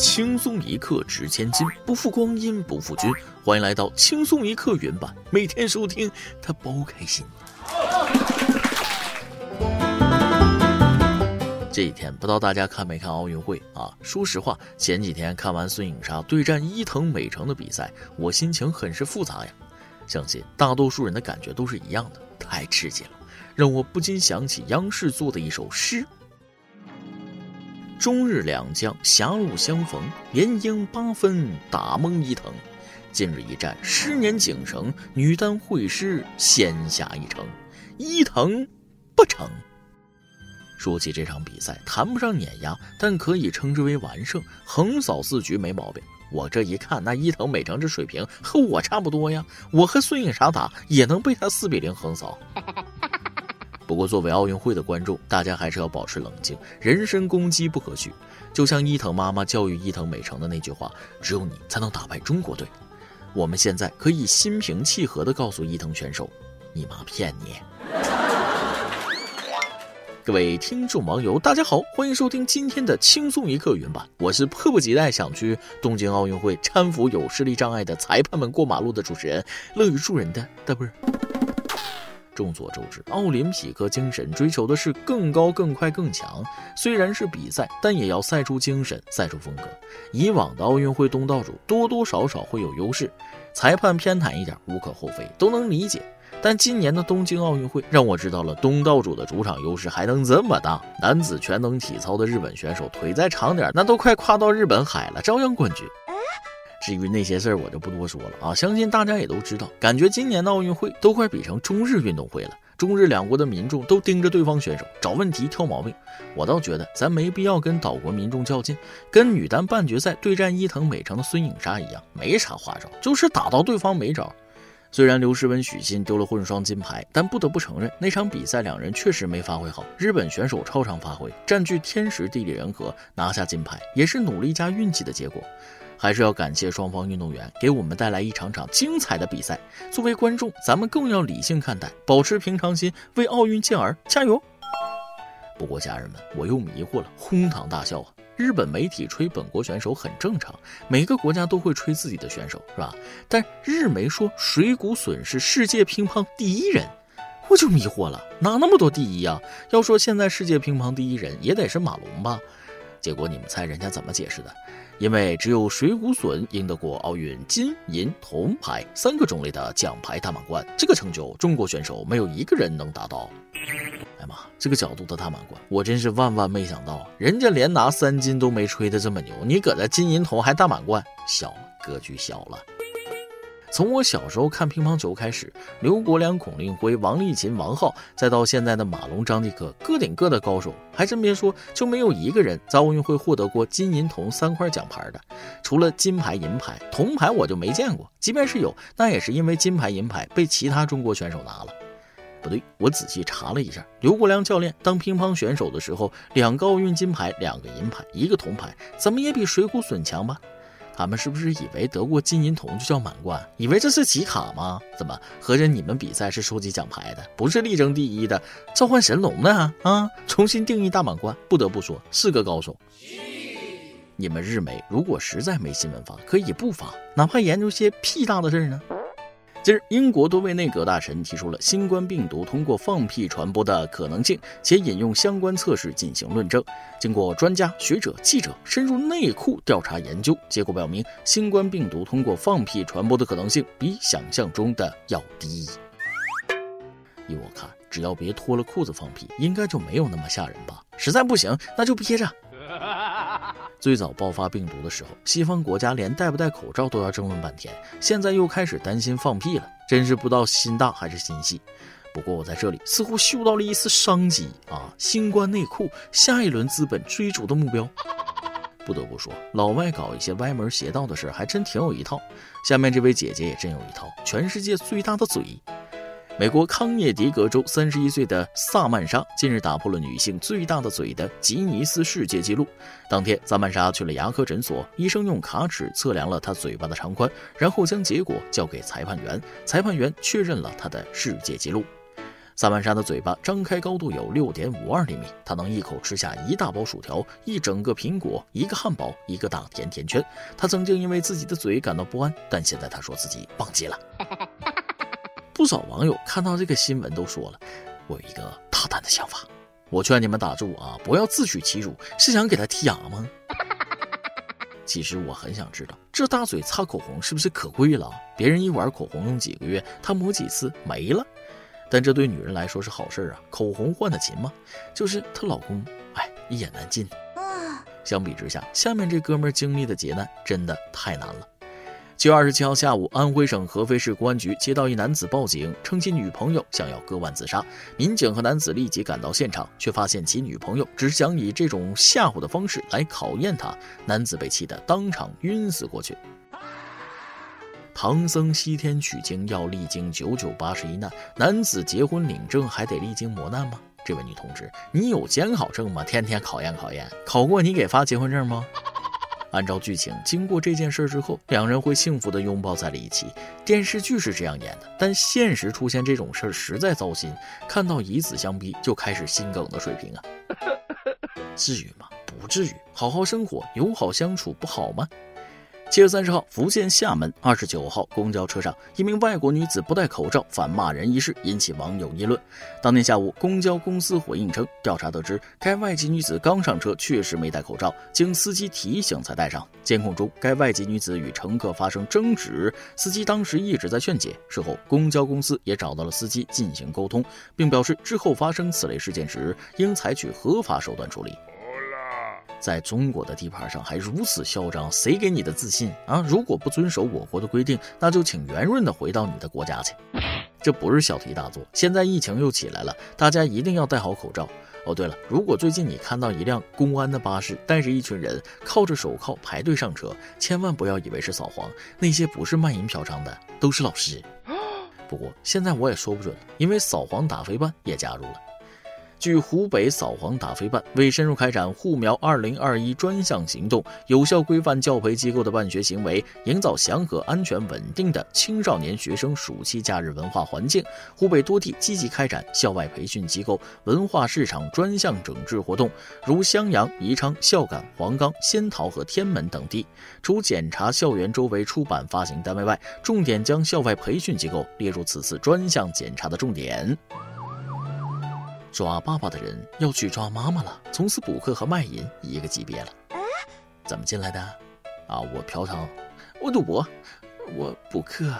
轻松一刻值千金，不负光阴不负君。欢迎来到轻松一刻原版，每天收听，他包开心。这几天不知道大家看没看奥运会啊？说实话，前几天看完孙颖莎对战伊藤美诚的比赛，我心情很是复杂呀。相信大多数人的感觉都是一样的，太刺激了，让我不禁想起央视做的一首诗：中日两将狭路相逢，连赢八分打懵伊藤。今日一战十年景城，女单会师先下一城，伊藤不成。说起这场比赛，谈不上碾压，但可以称之为完胜，横扫四局没毛病。我这一看，那伊藤美诚这水平和我差不多呀，我和孙颖莎打也能被他四比零横扫。不过作为奥运会的观众，大家还是要保持冷静，人身攻击不可取。就像伊藤妈妈教育伊藤美诚的那句话：“只有你才能打败中国队。”我们现在可以心平气和地告诉伊藤选手：“你妈骗你。”各位听众网友，大家好，欢迎收听今天的轻松一刻原版。我是迫不及待想去东京奥运会搀扶有视力障碍的裁判们过马路的主持人，乐于助人的大不是。众所周知，奥林匹克精神追求的是更高、更快、更强。虽然是比赛，但也要赛出精神、赛出风格。以往的奥运会东道主多多少少会有优势，裁判偏袒一点无可厚非，都能理解。但今年的东京奥运会让我知道了东道主的主场优势还能这么大。男子全能体操的日本选手腿再长点，那都快跨到日本海了，照样冠军。至于那些事儿，我就不多说了啊，相信大家也都知道。感觉今年的奥运会都快比成中日运动会了，中日两国的民众都盯着对方选手找问题、挑毛病。我倒觉得咱没必要跟岛国民众较劲，跟女单半决赛对战伊藤美诚的孙颖莎一样，没啥花招，就是打到对方没招。虽然刘诗雯、许昕丢了混双金牌，但不得不承认，那场比赛两人确实没发挥好。日本选手超常发挥，占据天时地利人和，拿下金牌，也是努力加运气的结果。还是要感谢双方运动员，给我们带来一场场精彩的比赛。作为观众，咱们更要理性看待，保持平常心，为奥运健儿加油。不过家人们，我又迷糊了，哄堂大笑啊！日本媒体吹本国选手很正常，每个国家都会吹自己的选手，是吧？但日媒说水谷隼是世界乒乓第一人，我就迷惑了，哪那么多第一啊？要说现在世界乒乓第一人，也得是马龙吧？结果你们猜人家怎么解释的？因为只有水谷隼赢得过奥运金银铜牌三个种类的奖牌大满贯，这个成就中国选手没有一个人能达到。哎妈，这个角度的大满贯，我真是万万没想到，人家连拿三金都没吹得这么牛，你搁这金银铜还大满贯，小了，格局小了。从我小时候看乒乓球开始，刘国梁、孔令辉、王励勤、王皓，再到现在的马龙、张继科，个顶个的高手，还真别说，就没有一个人在奥运会获得过金银铜三块奖牌的。除了金牌、银牌、铜牌，我就没见过。即便是有，那也是因为金牌、银牌被其他中国选手拿了。不对，我仔细查了一下，刘国梁教练当乒乓选手的时候，两个奥运金牌，两个银牌，一个铜牌，怎么也比水谷隼强吧？他们是不是以为得过金银铜就叫满贯？以为这是集卡吗？怎么合着你们比赛是收集奖牌的，不是力争第一的，召唤神龙呢？啊！重新定义大满贯，不得不说是个高手。你们日媒如果实在没新闻发，可以不发，哪怕研究些屁大的事儿呢？近日，英国多位内阁大臣提出了新冠病毒通过放屁传播的可能性，且引用相关测试进行论证。经过专家学者、记者深入内库调查研究，结果表明，新冠病毒通过放屁传播的可能性比想象中的要低。依我看，只要别脱了裤子放屁，应该就没有那么吓人吧？实在不行，那就憋着。最早爆发病毒的时候，西方国家连戴不戴口罩都要争论半天，现在又开始担心放屁了，真是不知道心大还是心细。不过我在这里似乎嗅到了一丝商机啊！新冠内裤，下一轮资本追逐的目标。不得不说，老外搞一些歪门邪道的事还真挺有一套。下面这位姐姐也真有一套，全世界最大的嘴。美国康涅狄格州三十一岁的萨曼莎近日打破了女性最大的嘴的吉尼斯世界纪录。当天，萨曼莎去了牙科诊所，医生用卡尺测量了她嘴巴的长宽，然后将结果交给裁判员，裁判员确认了她的世界纪录。萨曼莎的嘴巴张开高度有六点五二厘米，她能一口吃下一大包薯条、一整个苹果、一个汉堡、一个大甜甜圈。她曾经因为自己的嘴感到不安，但现在她说自己棒极了。不少网友看到这个新闻都说了：“我有一个大胆的想法，我劝你们打住啊，不要自取其辱，是想给他剔牙吗？” 其实我很想知道，这大嘴擦口红是不是可贵了？别人一碗口红用几个月，他抹几次没了。但这对女人来说是好事啊，口红换的勤吗？就是她老公，哎，一言难尽。相比之下，下面这哥们经历的劫难真的太难了。七月二十七号下午，安徽省合肥市公安局接到一男子报警，称其女朋友想要割腕自杀。民警和男子立即赶到现场，却发现其女朋友只是想以这种吓唬的方式来考验他。男子被气得当场晕死过去。唐僧西天取经要历经九九八十一难，男子结婚领证还得历经磨难吗？这位女同志，你有监考证吗？天天考验考验，考过你给发结婚证吗？按照剧情，经过这件事之后，两人会幸福的拥抱在了一起。电视剧是这样演的，但现实出现这种事儿实在糟心。看到以死相逼就开始心梗的水平啊，至于吗？不至于，好好生活，友好相处不好吗？七月三十号，福建厦门二十九号公交车上，一名外国女子不戴口罩反骂人一事引起网友议论。当天下午，公交公司回应称，调查得知，该外籍女子刚上车确实没戴口罩，经司机提醒才戴上。监控中，该外籍女子与乘客发生争执，司机当时一直在劝解。事后，公交公司也找到了司机进行沟通，并表示之后发生此类事件时，应采取合法手段处理。在中国的地盘上还如此嚣张，谁给你的自信啊？如果不遵守我国的规定，那就请圆润的回到你的国家去。这不是小题大做。现在疫情又起来了，大家一定要戴好口罩。哦，对了，如果最近你看到一辆公安的巴士带着一群人靠着手铐排队上车，千万不要以为是扫黄，那些不是卖淫嫖娼的，都是老师。不过现在我也说不准了，因为扫黄打非办也加入了。据湖北扫黄打非办为深入开展护苗二零二一专项行动，有效规范教培机构的办学行为，营造祥和、安全、稳定的青少年学生暑期假日文化环境，湖北多地积极开展校外培训机构文化市场专项整治活动，如襄阳、宜昌、孝感、黄冈、仙桃和天门等地。除检查校园周围出版发行单位外，重点将校外培训机构列入此次专项检查的重点。抓爸爸的人要去抓妈妈了，从此补课和卖淫一个级别了。怎么进来的？啊，我嫖娼，我赌博，我补课。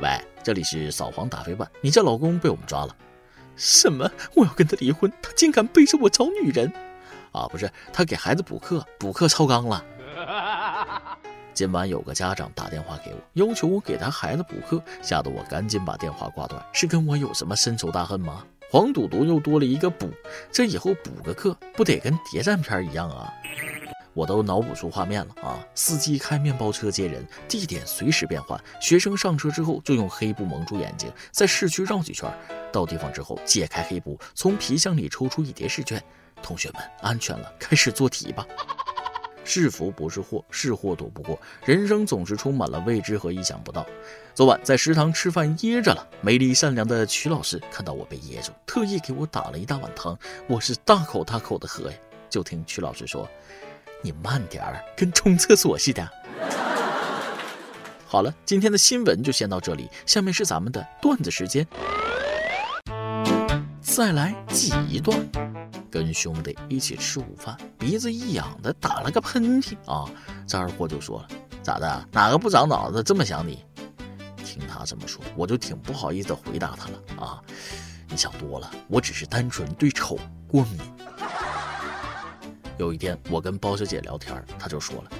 喂，这里是扫黄打非办，你家老公被我们抓了。什么？我要跟他离婚？他竟敢背着我找女人？啊，不是，他给孩子补课，补课超纲了。今晚有个家长打电话给我，要求我给他孩子补课，吓得我赶紧把电话挂断。是跟我有什么深仇大恨吗？黄赌毒又多了一个补，这以后补个课不得跟谍战片一样啊？我都脑补出画面了啊！司机开面包车接人，地点随时变换，学生上车之后就用黑布蒙住眼睛，在市区绕几圈，到地方之后解开黑布，从皮箱里抽出一叠试卷，同学们安全了，开始做题吧。是福不是祸，是祸躲不过。人生总是充满了未知和意想不到。昨晚在食堂吃饭噎着了，美丽善良的曲老师看到我被噎住，特意给我打了一大碗汤，我是大口大口的喝呀。就听曲老师说：“你慢点儿，跟冲厕所似的。”好了，今天的新闻就先到这里，下面是咱们的段子时间，再来挤一段。跟兄弟一起吃午饭，鼻子一痒的打了个喷嚏啊！这二货就说了：“咋的？哪个不长脑子这么想你？”听他这么说，我就挺不好意思回答他了啊！你想多了，我只是单纯对丑过敏。有一天，我跟包小姐聊天，她就说了：“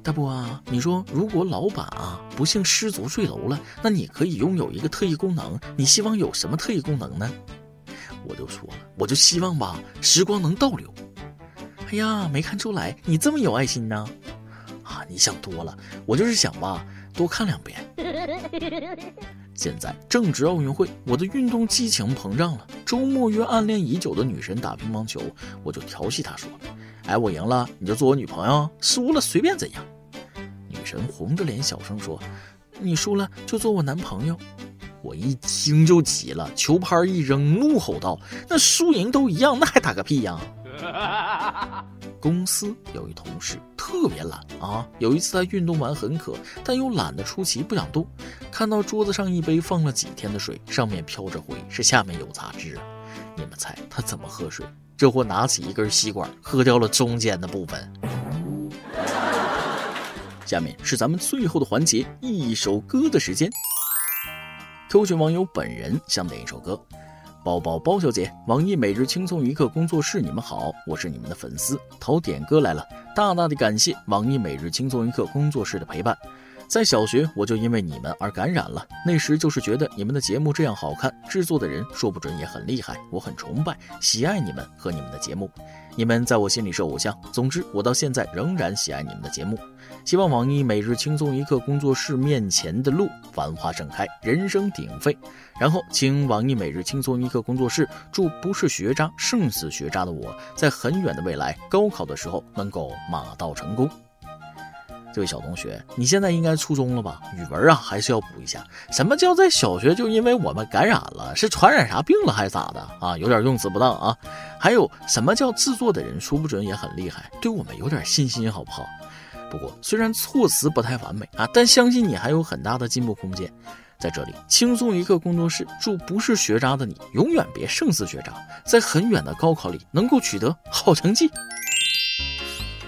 大波啊，你说如果老板啊不幸失足坠楼了，那你可以拥有一个特异功能，你希望有什么特异功能呢？”我就说了，我就希望吧，时光能倒流。哎呀，没看出来你这么有爱心呢。啊，你想多了，我就是想吧，多看两遍。现在正值奥运会，我的运动激情膨胀了。周末约暗恋已久的女神打乒乓球，我就调戏她说：“哎，我赢了你就做我女朋友，输了随便怎样。”女神红着脸小声说：“你输了就做我男朋友。”我一听就急了，球拍一扔，怒吼道：“那输赢都一样，那还打个屁呀！” 公司有一同事特别懒啊，有一次他运动完很渴，但又懒得出奇，不想动。看到桌子上一杯放了几天的水，上面飘着灰，是下面有杂质。你们猜他怎么喝水？这货拿起一根吸管，喝掉了中间的部分。下面是咱们最后的环节，一首歌的时间。Q 群网友本人想点一首歌。包包包小姐，网易每日轻松一刻工作室，你们好，我是你们的粉丝，淘点哥来了，大大的感谢网易每日轻松一刻工作室的陪伴。在小学，我就因为你们而感染了，那时就是觉得你们的节目这样好看，制作的人说不准也很厉害，我很崇拜，喜爱你们和你们的节目。你们在我心里是偶像。总之，我到现在仍然喜爱你们的节目。希望网易每日轻松一刻工作室面前的路繁花盛开，人声鼎沸。然后，请网易每日轻松一刻工作室祝不是学渣胜似学渣的我在很远的未来高考的时候能够马到成功。这位小同学，你现在应该初中了吧？语文啊，还是要补一下。什么叫在小学就因为我们感染了，是传染啥病了还是咋的啊？有点用词不当啊。还有什么叫制作的人说不准也很厉害，对我们有点信心好不好？不过虽然措辞不太完美啊，但相信你还有很大的进步空间。在这里，轻松一刻工作室祝不是学渣的你永远别胜似学渣，在很远的高考里能够取得好成绩。